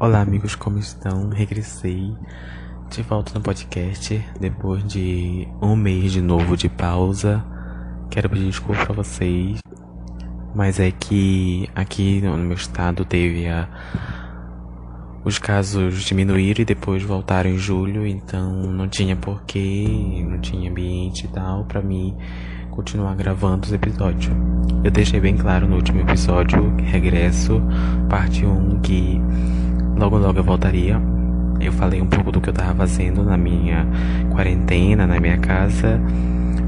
Olá, amigos, como estão? Regressei de volta no podcast depois de um mês de novo de pausa. Quero pedir desculpa pra vocês, mas é que aqui no meu estado teve a. Os casos diminuíram e depois voltaram em julho, então não tinha porquê, não tinha ambiente e tal pra mim continuar gravando os episódios. Eu deixei bem claro no último episódio, regresso, parte 1, que Logo, logo eu voltaria. Eu falei um pouco do que eu tava fazendo na minha quarentena, na minha casa.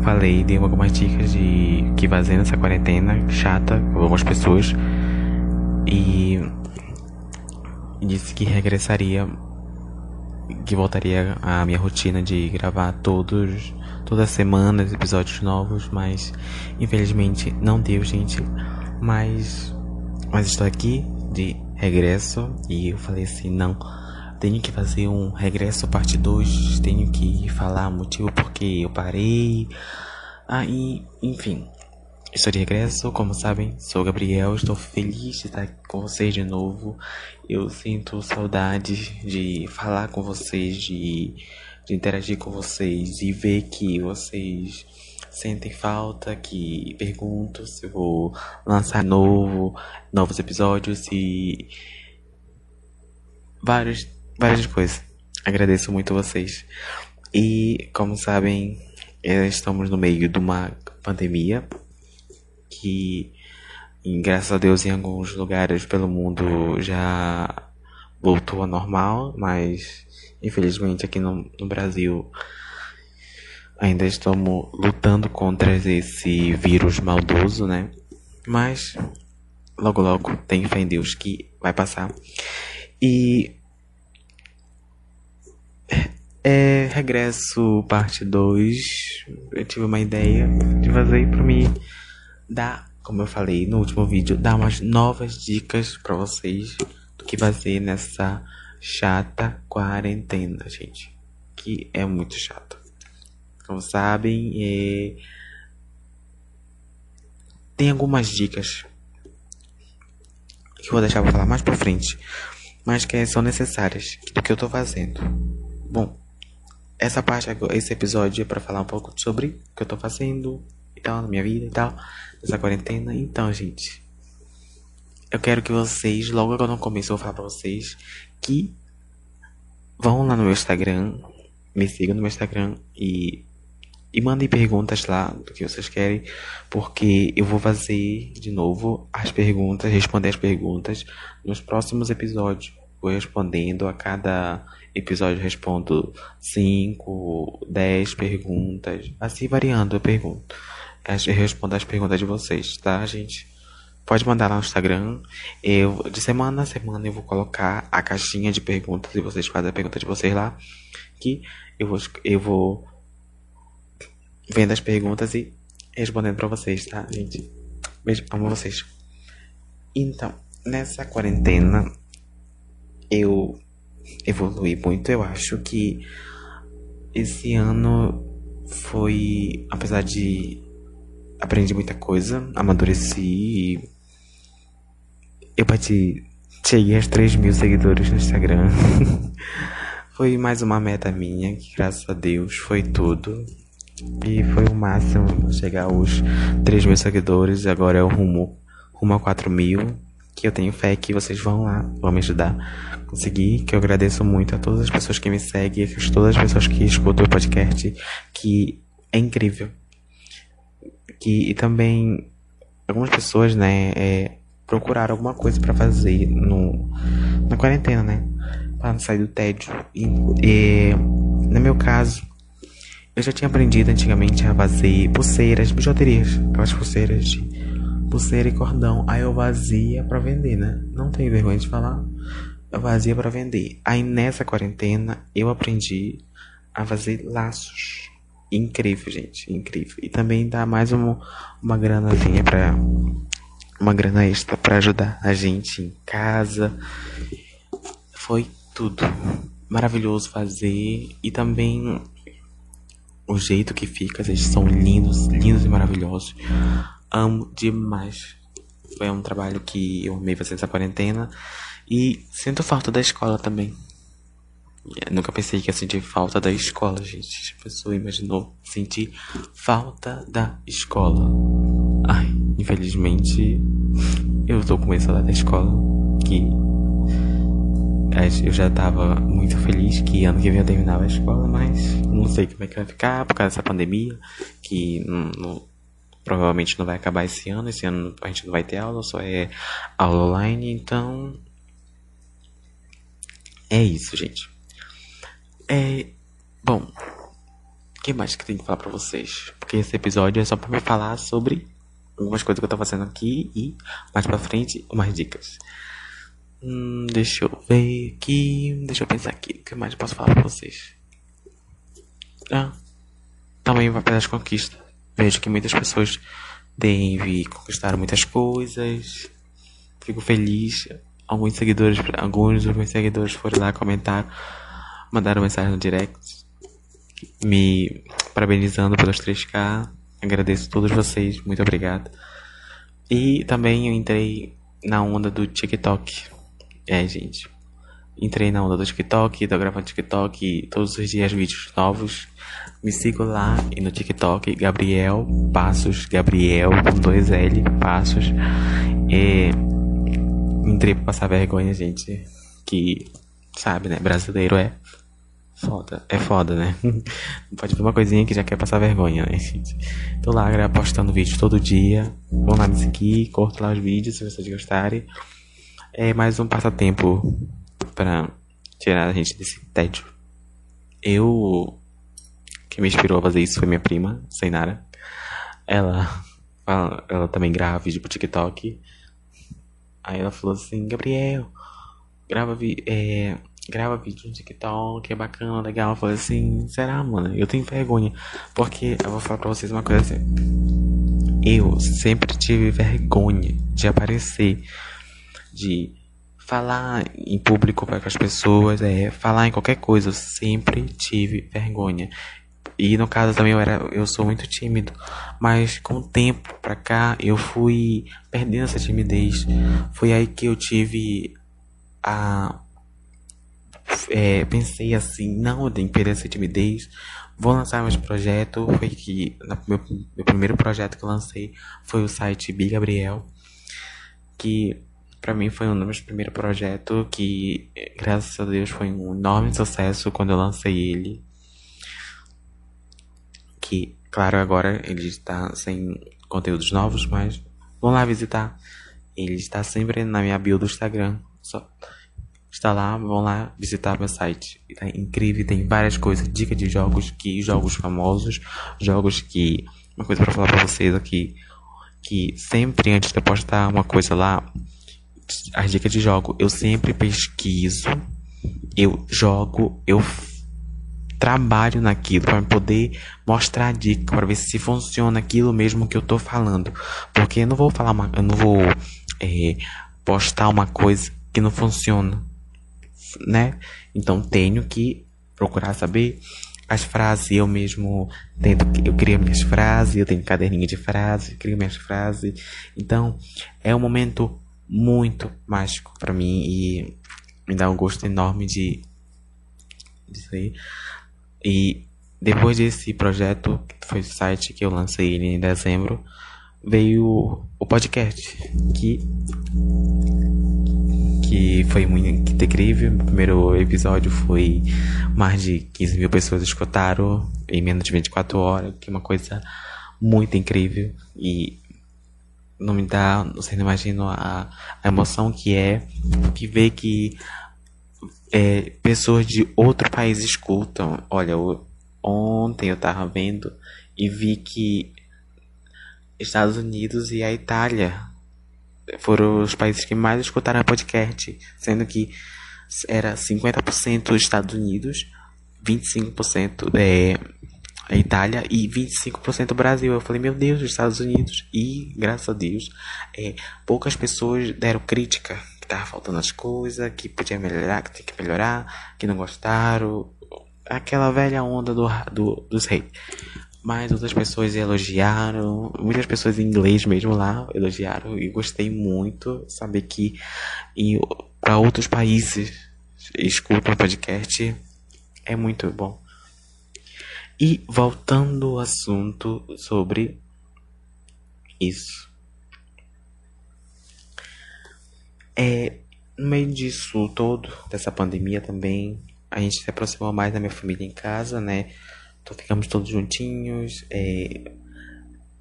Falei, dei algumas dicas de que fazer nessa quarentena chata com algumas pessoas. E disse que regressaria, que voltaria à minha rotina de gravar todos, toda semana episódios novos, mas infelizmente não deu, gente. Mas, mas estou aqui de regresso e eu falei assim, não, tenho que fazer um regresso parte 2, tenho que falar o motivo porque eu parei. Aí, ah, enfim, estou de regresso, como sabem, sou o Gabriel, estou feliz de estar com vocês de novo. Eu sinto saudade de falar com vocês, de, de interagir com vocês e ver que vocês sentem falta, que perguntam se vou lançar novo, novos episódios e vários, várias coisas. Agradeço muito vocês. E como sabem, estamos no meio de uma pandemia que, graças a Deus, em alguns lugares pelo mundo já voltou ao normal, mas infelizmente aqui no, no Brasil ainda estamos lutando contra esse vírus maldoso, né? Mas logo logo tem fé em Deus que vai passar. E é, regresso parte 2. Eu tive uma ideia de fazer para mim dar, como eu falei no último vídeo, dar umas novas dicas para vocês do que fazer nessa chata quarentena, gente. Que é muito chato. Como sabem, é... tem algumas dicas que eu vou deixar pra falar mais pra frente, mas que são necessárias do que eu tô fazendo. Bom, essa parte, esse episódio é pra falar um pouco sobre o que eu tô fazendo e tal, na minha vida e tal, nessa quarentena. Então, gente, eu quero que vocês, logo que eu comece, eu vou falar pra vocês que vão lá no meu Instagram, me sigam no meu Instagram e e mandem perguntas lá do que vocês querem, porque eu vou fazer de novo as perguntas, responder as perguntas nos próximos episódios. Vou respondendo a cada episódio respondo 5, 10 perguntas, assim variando eu pergunto. Eu respondo as perguntas de vocês, tá, gente? Pode mandar lá no Instagram. Eu, de semana a semana eu vou colocar a caixinha de perguntas e vocês fazem a pergunta de vocês lá. Que eu vou, eu vou vendo as perguntas e respondendo para vocês, tá, gente? Beijo, amo vocês. Então, nessa quarentena, eu evolui muito. Eu acho que esse ano foi, apesar de aprendi muita coisa, amadureci e eu bati, cheguei aos 3 mil seguidores no Instagram. foi mais uma meta minha, que graças a Deus foi tudo. E foi o máximo chegar aos 3 mil seguidores. Agora é o rumo, rumo a 4 mil. Que eu tenho fé que vocês vão lá, vão me ajudar a conseguir. Que eu agradeço muito a todas as pessoas que me seguem, a todas as pessoas que escutam o podcast. Que é incrível. Que, e também algumas pessoas, né, é, procuraram alguma coisa para fazer no, na quarentena, né? Pra não sair do tédio. E, e no meu caso eu já tinha aprendido antigamente a fazer pulseiras, bijuterias, aquelas pulseiras de pulseira e cordão. Aí eu vazia para vender, né? Não tenho vergonha de falar. Eu vazia para vender. Aí nessa quarentena eu aprendi a fazer laços. Incrível, gente, incrível. E também dá mais uma, uma granazinha para uma grana extra para ajudar a gente em casa. Foi tudo. maravilhoso fazer e também o jeito que fica, eles são lindos, lindos e maravilhosos. Amo demais. Foi um trabalho que eu amei fazer essa quarentena e sinto falta da escola também. Eu nunca pensei que ia sentir falta da escola, gente. A pessoa imaginou sentir falta da escola. Ai, infelizmente, eu tô com essa da escola. Que eu já tava muito feliz que ano que vem eu terminava a escola, mas não sei como é que vai ficar por causa dessa pandemia, que não, não, provavelmente não vai acabar esse ano. Esse ano a gente não vai ter aula, só é aula online, então. É isso, gente. É. Bom. O que mais que tem que falar pra vocês? Porque esse episódio é só pra me falar sobre algumas coisas que eu tô fazendo aqui e mais pra frente umas dicas. Hum, deixa eu ver aqui. Deixa eu pensar aqui. O que mais eu posso falar pra vocês? Ah, também vai pelas conquistas. Vejo que muitas pessoas têm conquistaram muitas coisas. Fico feliz. Alguns seguidores, alguns dos meus seguidores foram lá comentar mandaram mensagem no direct me parabenizando pelos 3K. Agradeço a todos vocês, muito obrigado. E também eu entrei na onda do TikTok. É, gente. Entrei na onda do TikTok, tô gravando TikTok todos os dias vídeos novos. Me sigo lá e no TikTok, Gabriel Passos, Gabriel com dois L, Passos. E entrei pra passar vergonha, gente. Que, sabe, né? Brasileiro é Foda. É foda, né? Pode ver uma coisinha que já quer passar vergonha, né, gente? Tô lá postando vídeo todo dia. Vão lá me seguir, curto lá os vídeos se vocês gostarem. É mais um passatempo pra tirar a gente desse tédio. Eu. Quem me inspirou a fazer isso foi minha prima, Seinara. Ela, ela, ela também grava vídeo pro TikTok. Aí ela falou assim: Gabriel, grava. É, grava vídeo no TikTok, é bacana, legal. Eu falei assim, será, mano? Eu tenho vergonha. Porque eu vou falar pra vocês uma coisa assim. Eu sempre tive vergonha de aparecer, de falar em público com as pessoas, é, falar em qualquer coisa. Eu sempre tive vergonha. E no caso também eu era, eu sou muito tímido, mas com o tempo pra cá eu fui perdendo essa timidez. Foi aí que eu tive a é, pensei assim, não, eu tenho que perder essa timidez, vou lançar meus projetos. Foi que meu, meu primeiro projeto que eu lancei foi o site Bi Gabriel, que para mim foi um dos meus primeiros projetos que, graças a Deus, foi um enorme sucesso quando eu lancei ele. Que, claro, agora ele está sem conteúdos novos, mas vão lá visitar. Ele está sempre na minha bio do Instagram. Só está lá, vão lá visitar meu site. Tá incrível, tem várias coisas, dicas de jogos que jogos famosos, jogos que uma coisa para falar para vocês aqui, que sempre antes de postar uma coisa lá, as dicas de jogo, eu sempre pesquiso, eu jogo, eu trabalho naquilo para poder mostrar a dica para ver se funciona aquilo mesmo que eu tô falando, porque eu não vou falar uma, eu não vou é, postar uma coisa que não funciona né? Então tenho que procurar saber as frases. Eu mesmo tento, eu crio minhas frases, eu tenho caderninho de frases, crio minhas frases. Então é um momento muito mágico para mim e me dá um gosto enorme de disso aí. E depois desse projeto, que foi o site que eu lancei ele em dezembro, veio o podcast, que que foi muito incrível. O primeiro episódio foi mais de 15 mil pessoas escutaram em menos de 24 horas, que é uma coisa muito incrível. E não me dá, você não imagina a, a emoção que é que ver que é, pessoas de outro país escutam. Olha, ontem eu tava vendo e vi que Estados Unidos e a Itália foram os países que mais escutaram podcast, sendo que era 50% Estados Unidos, 25% é, a Itália e 25% Brasil. Eu falei, meu Deus, Estados Unidos. E, graças a Deus, é, poucas pessoas deram crítica, que tava faltando as coisas, que podia melhorar, que tinha que melhorar, que não gostaram. Aquela velha onda do, do, dos reis. Mas outras pessoas elogiaram, muitas pessoas em inglês mesmo lá elogiaram e gostei muito saber que para outros países escutam podcast é muito bom. E voltando ao assunto sobre isso. É, no meio disso todo, dessa pandemia também, a gente se aproximou mais da minha família em casa, né? Então ficamos todos juntinhos, é,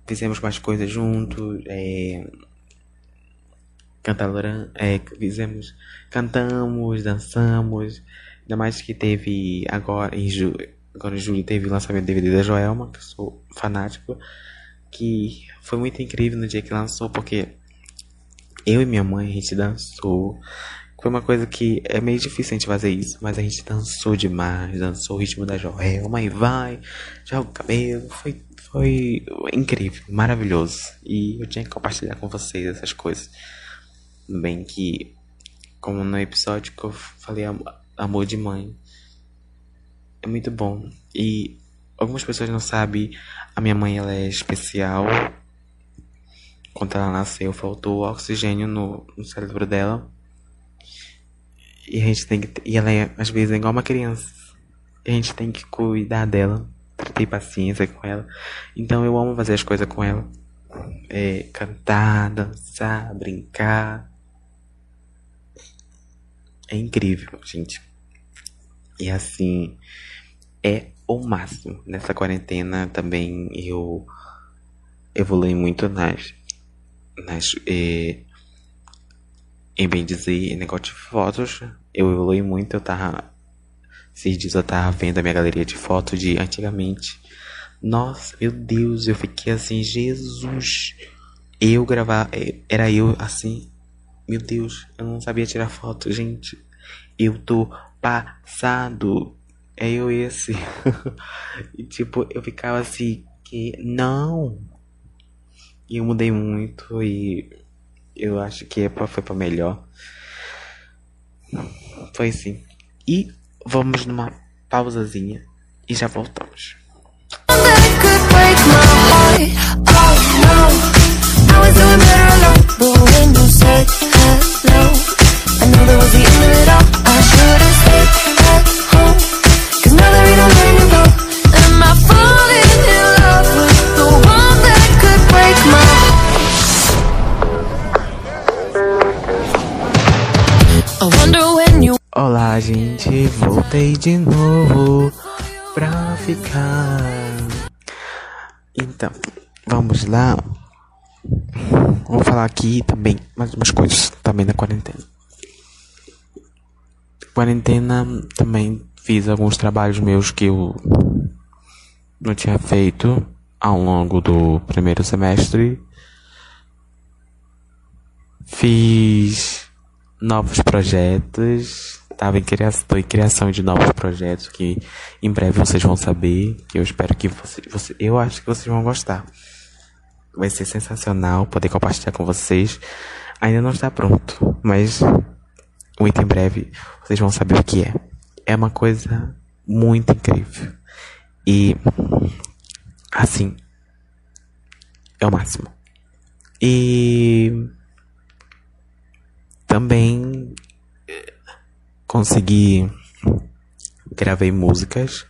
fizemos mais coisas juntos, é, cantaram, é, fizemos, cantamos, dançamos, ainda mais que teve agora em julho, agora em julho teve o lançamento do DVD da Joelma, que eu sou fanático, que foi muito incrível no dia que lançou, porque eu e minha mãe, a gente dançou. Foi uma coisa que é meio difícil a gente fazer isso, mas a gente dançou demais, dançou o ritmo da Joelma e vai, joga o cabelo, foi, foi incrível, maravilhoso. E eu tinha que compartilhar com vocês essas coisas. Bem que, como no episódio que eu falei amor de mãe, é muito bom. E algumas pessoas não sabem, a minha mãe ela é especial quando ela nasceu, faltou oxigênio no, no cérebro dela. E a gente tem que. E ela é, às vezes, é igual uma criança. A gente tem que cuidar dela. Ter paciência com ela. Então eu amo fazer as coisas com ela. É, cantar, dançar, brincar. É incrível, gente. E assim, é o máximo. Nessa quarentena também eu evolui muito nas nas, eh, em bem dizer, negócio de fotos, eu evolui muito. Eu tava. Esses dias eu tava vendo a minha galeria de fotos de antigamente. Nossa, meu Deus, eu fiquei assim, Jesus. Eu gravar, eh, era eu assim. Meu Deus, eu não sabia tirar foto, gente. Eu tô passado. É eu esse. e tipo, eu ficava assim, que não, e eu mudei muito e eu acho que foi para melhor. Foi assim. E vamos numa pausazinha e já voltamos. Olá, voltei de novo pra ficar. Então, vamos lá. Vou falar aqui também mais umas coisas também da quarentena. Quarentena também fiz alguns trabalhos meus que eu não tinha feito ao longo do primeiro semestre. Fiz novos projetos estava em criação, em criação de novos projetos que em breve vocês vão saber. Eu espero que vocês, você, eu acho que vocês vão gostar. Vai ser sensacional poder compartilhar com vocês. Ainda não está pronto, mas muito em breve vocês vão saber o que é. É uma coisa muito incrível. E assim é o máximo. E também consegui gravei músicas,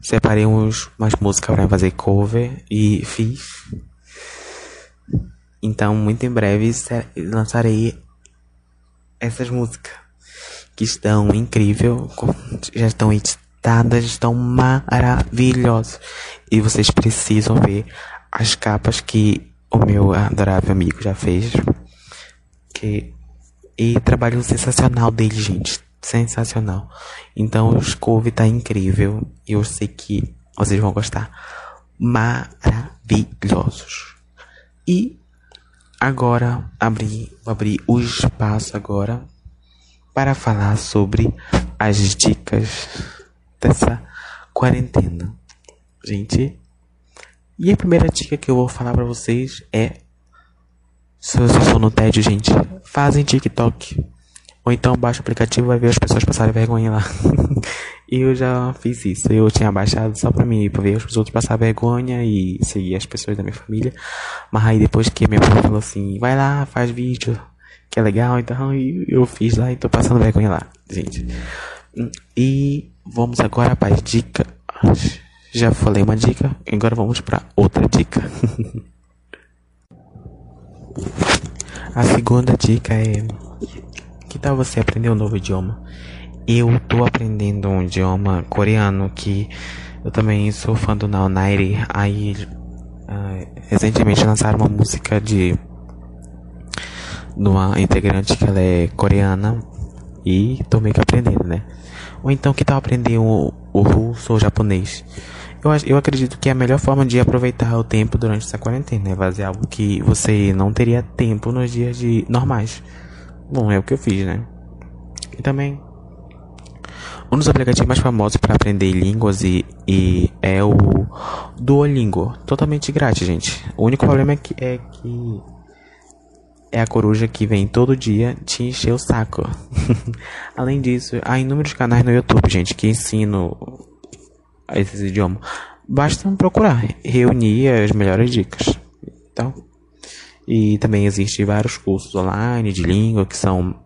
separei uns, umas músicas para fazer cover e fiz. Então, muito em breve lançarei essas músicas que estão incrível, já estão editadas, estão maravilhosas e vocês precisam ver as capas que o meu adorável amigo já fez. Que e trabalho sensacional dele, gente sensacional. Então o Scove tá incrível. E eu sei que vocês vão gostar. Maravilhosos. E agora abri, vou abrir o espaço agora para falar sobre as dicas dessa quarentena. Gente, e a primeira dica que eu vou falar para vocês é se vocês estão no tédio, gente, fazem TikTok. Ou então baixa o aplicativo e vai ver as pessoas passarem vergonha lá. e eu já fiz isso. Eu tinha baixado só pra mim, pra ver os outros passar vergonha e seguir as pessoas da minha família. Mas aí depois que minha mãe falou assim, vai lá, faz vídeo, que é legal, então eu fiz lá e tô passando vergonha lá, gente. E vamos agora para as dicas. Já falei uma dica, agora vamos para outra dica. A segunda dica é que tal você aprender um novo idioma? Eu tô aprendendo um idioma coreano que eu também sou fã do Now Aí uh, recentemente lançaram uma música de de uma integrante que ela é coreana e tô meio que aprendendo, né? Ou então que tal aprender o, o russo ou japonês? Eu, eu acredito que é a melhor forma de aproveitar o tempo durante essa quarentena é fazer algo que você não teria tempo nos dias de normais. Bom, é o que eu fiz, né? E também um dos aplicativos mais famosos para aprender línguas e, e, é o Duolingo, totalmente grátis, gente. O único problema é que é que é a coruja que vem todo dia te encher o saco. Além disso, há inúmeros canais no YouTube, gente, que ensinam esses idiomas. Basta procurar, reunir as melhores dicas. Então, e também existem vários cursos online de língua que são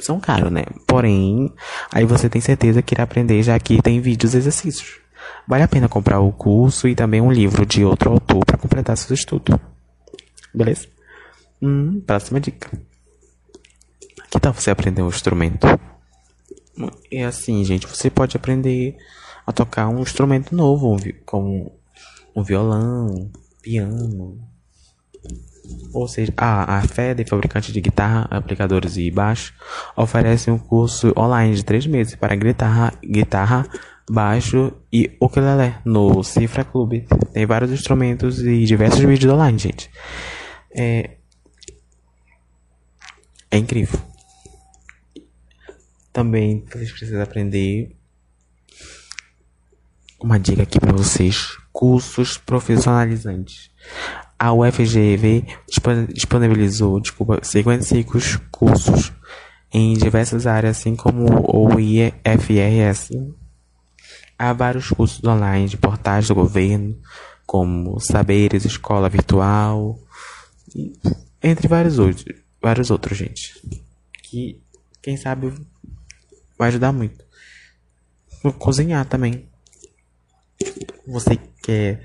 são caros, né? Porém, aí você tem certeza que irá aprender já que tem vídeos e exercícios. Vale a pena comprar o curso e também um livro de outro autor para completar seu estudo. Beleza? Hum, próxima dica. Que tal você aprender um instrumento? É assim, gente, você pode aprender a tocar um instrumento novo, como um violão, piano, ou seja, a, a FED, fabricante de guitarra, aplicadores e baixo, oferece um curso online de três meses para guitarra, guitarra baixo e ukulele no Cifra Club. Tem vários instrumentos e diversos vídeos online, gente. É, é incrível. Também vocês precisam aprender uma dica aqui para vocês: cursos profissionalizantes a UFGV disponibilizou desculpa, 55 cursos em diversas áreas, assim como o IFRS. Há vários cursos online de portais do governo, como Saberes, Escola Virtual, entre vários outros, vários outros, gente. Que, quem sabe, vai ajudar muito. Cozinhar também. Você quer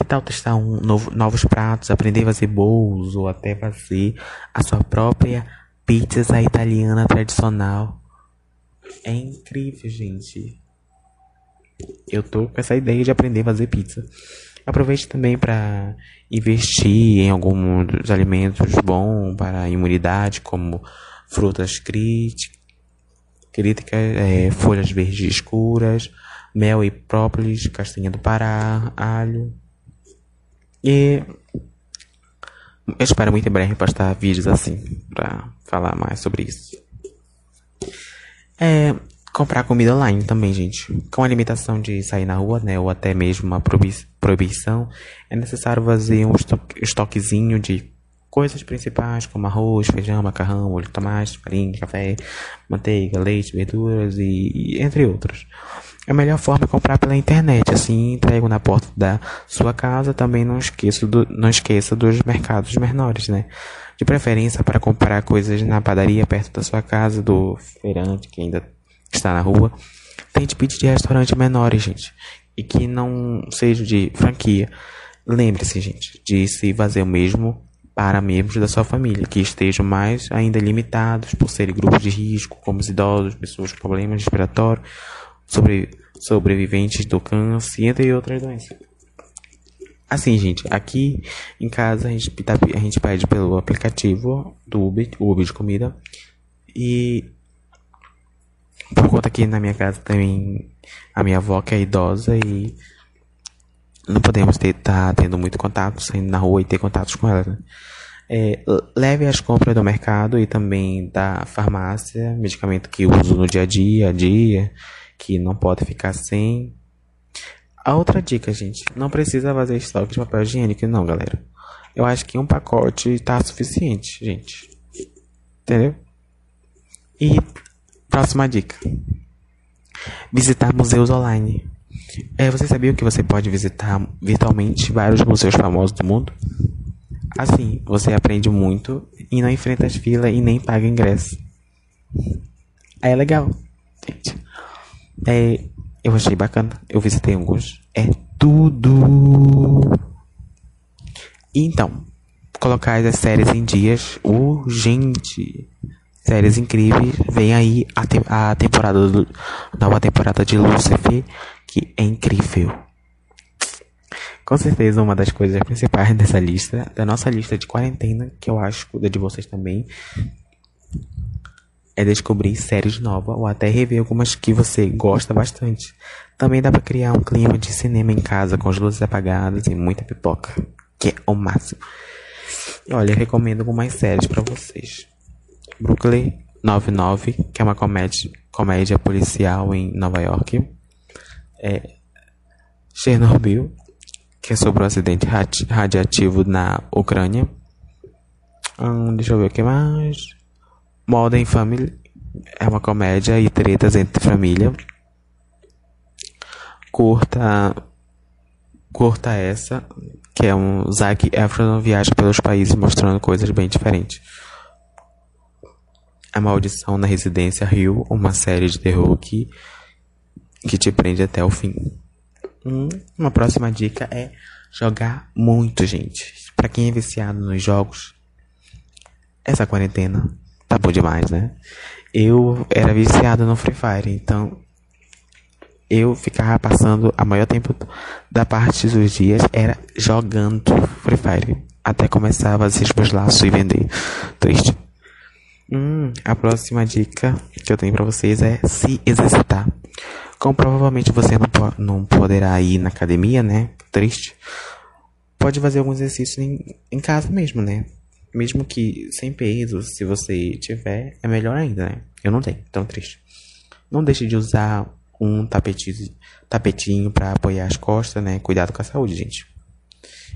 que tal testar um novo, novos pratos, aprender a fazer bolos ou até fazer a sua própria pizza italiana tradicional? É incrível, gente. Eu tô com essa ideia de aprender a fazer pizza. Aproveite também para investir em alguns alimentos bons para a imunidade, como frutas críticas, é, folhas verdes escuras, mel e própolis, castanha do Pará, alho. E eu espero muito em breve postar vídeos assim para falar mais sobre isso. É, comprar comida online também, gente. Com a limitação de sair na rua, né, ou até mesmo uma proibição, é necessário fazer um estoquezinho de coisas principais como arroz, feijão, macarrão, molho de tomate, farinha, café, manteiga, leite, verduras e, e entre outros. A melhor forma é comprar pela internet, assim entrego na porta da sua casa. Também não esqueça, do, não esqueça dos mercados menores, né? De preferência para comprar coisas na padaria perto da sua casa, do feirante que ainda está na rua. Tente pedir de restaurantes menores, gente, e que não seja de franquia. Lembre-se, gente, de se fazer o mesmo para membros da sua família que estejam mais ainda limitados por serem grupos de risco, como os idosos, pessoas com problemas respiratórios sobre, sobreviventes do câncer, entre outras doenças. Assim, gente, aqui em casa a gente, tá, a gente pede pelo aplicativo do Uber, Uber de comida. E por conta que na minha casa também a minha avó que é idosa e não podemos ter tá tendo muito contato, saindo na rua e ter contatos com ela. Né? É, leve as compras do mercado e também da farmácia, medicamento que uso no dia a dia, a dia que não pode ficar sem. A outra dica, gente, não precisa fazer estoque de papel higiênico, não, galera. Eu acho que um pacote tá suficiente, gente. Entendeu? E próxima dica: visitar museus online. É, você sabia que você pode visitar virtualmente vários museus famosos do mundo? Assim, você aprende muito e não enfrenta as filas e nem paga ingresso. É legal, gente. É, eu achei bacana. Eu visitei alguns. É tudo. Então, colocar as séries em dias urgente. Séries incríveis. Vem aí a, te a temporada do, nova temporada de Lucifer, que é incrível. Com certeza uma das coisas principais dessa lista, da nossa lista de quarentena, que eu acho da de vocês também, é descobrir séries novas ou até rever algumas que você gosta bastante. Também dá para criar um clima de cinema em casa com as luzes apagadas e muita pipoca, que é o máximo. Olha, recomendo algumas séries para vocês. Brooklyn 99, que é uma comédia, comédia policial em Nova York. É Chernobyl, que é sobre um acidente radiativo na Ucrânia. Hum, deixa eu ver o que mais. Modern Family é uma comédia e tretas entre família. Curta curta essa, que é um Zac Efron viaja pelos países mostrando coisas bem diferentes. A Maldição na Residência Rio, uma série de terror que, que te prende até o fim. Hum, uma próxima dica é jogar muito, gente. Para quem é viciado nos jogos, essa quarentena tá bom demais, né? Eu era viciado no Free Fire, então eu ficava passando a maior tempo da parte dos dias era jogando Free Fire até começar a fazer meus laços e vender. Triste. Hum, a próxima dica que eu tenho para vocês é se exercitar. Como provavelmente você não, po não poderá ir na academia, né? Triste. Pode fazer alguns exercícios em, em casa mesmo, né? Mesmo que sem peso, se você tiver, é melhor ainda, né? Eu não tenho, então triste. Não deixe de usar um tapetinho, tapetinho para apoiar as costas, né? Cuidado com a saúde, gente.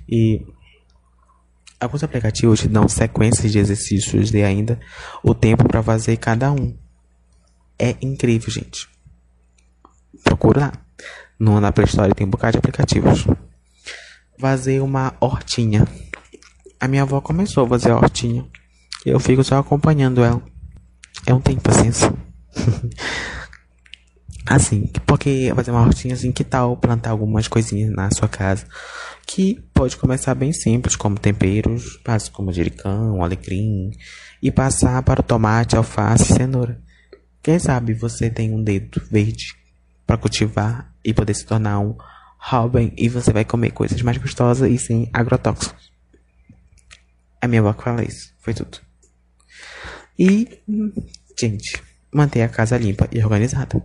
E alguns aplicativos te dão sequências de exercícios e ainda o tempo para fazer cada um. É incrível, gente. Procura lá. No, na Play Store tem um bocado de aplicativos. Fazer uma hortinha. A minha avó começou a fazer a hortinha. Eu fico só acompanhando ela. Eu não tenho paciência. assim, porque fazer uma hortinha assim, que tal plantar algumas coisinhas na sua casa? Que pode começar bem simples, como temperos, básicos como jericão, alecrim, e passar para o tomate, alface e cenoura. Quem sabe você tem um dedo verde para cultivar e poder se tornar um Robin e você vai comer coisas mais gostosas e sem agrotóxicos. A minha avó fala isso. Foi tudo. E, gente, manter a casa limpa e organizada.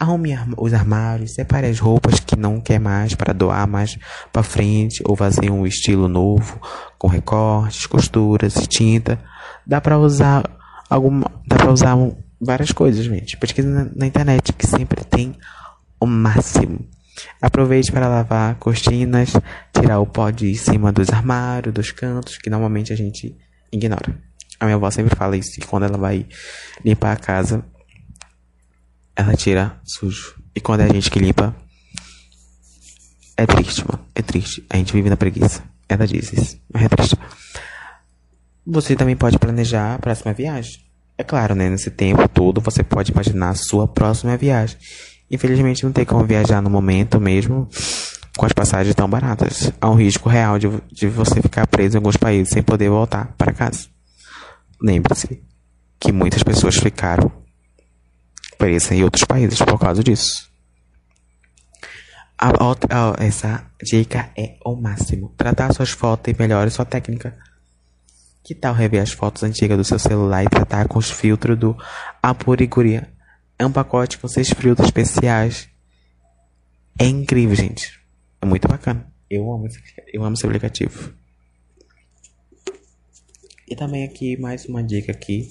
Arrume os armários, separe as roupas que não quer mais para doar mais para frente ou fazer um estilo novo com recortes, costuras tinta. Dá para usar alguma, dá para usar várias coisas, gente. Pesquisa na, na internet que sempre tem o máximo. Aproveite para lavar cortinas, tirar o pó de cima dos armários, dos cantos, que normalmente a gente ignora. A minha avó sempre fala isso, que quando ela vai limpar a casa, ela tira sujo. E quando é a gente que limpa, é triste, mano. É triste. A gente vive na preguiça. Ela diz isso, mas é triste. Você também pode planejar a próxima viagem. É claro, né? Nesse tempo todo você pode imaginar a sua próxima viagem. Infelizmente não tem como viajar no momento mesmo com as passagens tão baratas. Há um risco real de, de você ficar preso em alguns países sem poder voltar para casa. Lembre-se que muitas pessoas ficaram presas em outros países por causa disso. A outra, essa dica é o máximo. Tratar suas fotos e melhore sua técnica. Que tal rever as fotos antigas do seu celular e tratar com os filtros do Apuriguria? É um pacote com seis filtros especiais. É incrível, gente. É muito bacana. Eu amo esse, eu amo esse aplicativo. E também aqui mais uma dica aqui.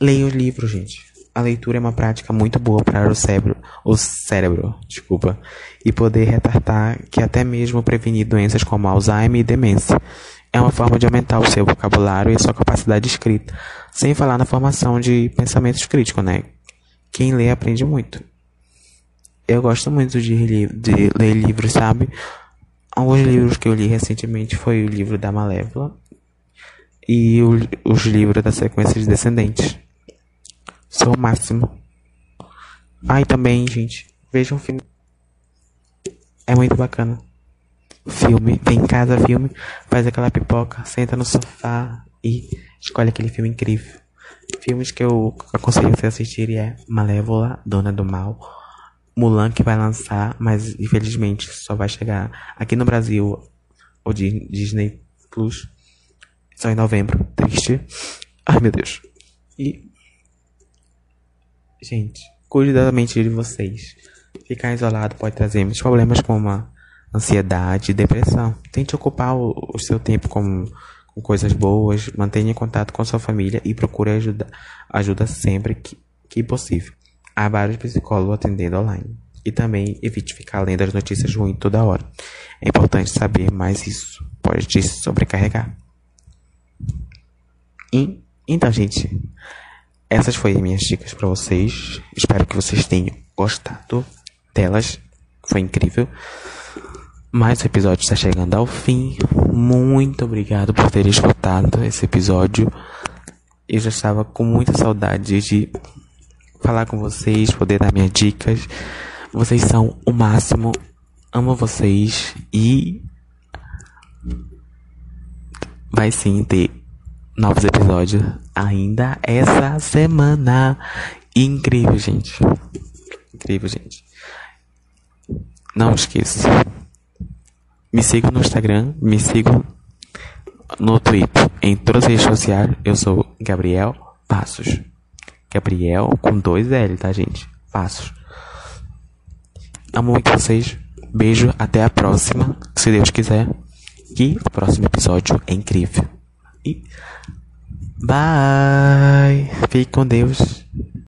Leia o livro, gente. A leitura é uma prática muito boa para o cérebro, o cérebro, desculpa, e poder retardar que até mesmo prevenir doenças como Alzheimer e demência. é uma forma de aumentar o seu vocabulário e a sua capacidade de escrita, sem falar na formação de pensamentos críticos, né? Quem lê aprende muito. Eu gosto muito de, de ler livros, sabe? Alguns livros que eu li recentemente foi o livro da Malévola e o, os livros da sequência de Descendentes. Sou o máximo. Ah, e também, gente, vejam um filme. É muito bacana. Filme, vem em casa, filme, faz aquela pipoca, senta no sofá e escolhe aquele filme incrível. Filmes que eu aconselho você assistir é Malévola, Dona do Mal, Mulan que vai lançar, mas infelizmente só vai chegar aqui no Brasil ou Disney Plus só em novembro. Triste. Ai meu Deus. E gente, cuide da mente de vocês. Ficar isolado pode trazer muitos problemas como a ansiedade, depressão. Tente ocupar o, o seu tempo com, com, coisas boas, mantenha contato com sua família e procure ajuda, ajuda sempre que, que possível. Há vários psicólogos atendendo online. E também evite ficar lendo as notícias ruins toda hora. É importante saber mais isso. Pode te sobrecarregar. E, então, gente, essas foram minhas dicas para vocês. Espero que vocês tenham gostado delas. Foi incrível. Mais um episódio está chegando ao fim. Muito obrigado por ter escutado esse episódio. Eu já estava com muita saudade de falar com vocês, poder dar minhas dicas. Vocês são o máximo. Amo vocês e vai sim ter novos episódios ainda essa semana. Incrível, gente. Incrível, gente. Não esqueça. Me sigam no Instagram, me sigam no Twitter, em todas as redes sociais. Eu sou Gabriel Passos. Gabriel com dois L, tá, gente? Passos. Amo muito vocês. Beijo, até a próxima, se Deus quiser. E o próximo episódio é incrível. E bye. Fique com Deus.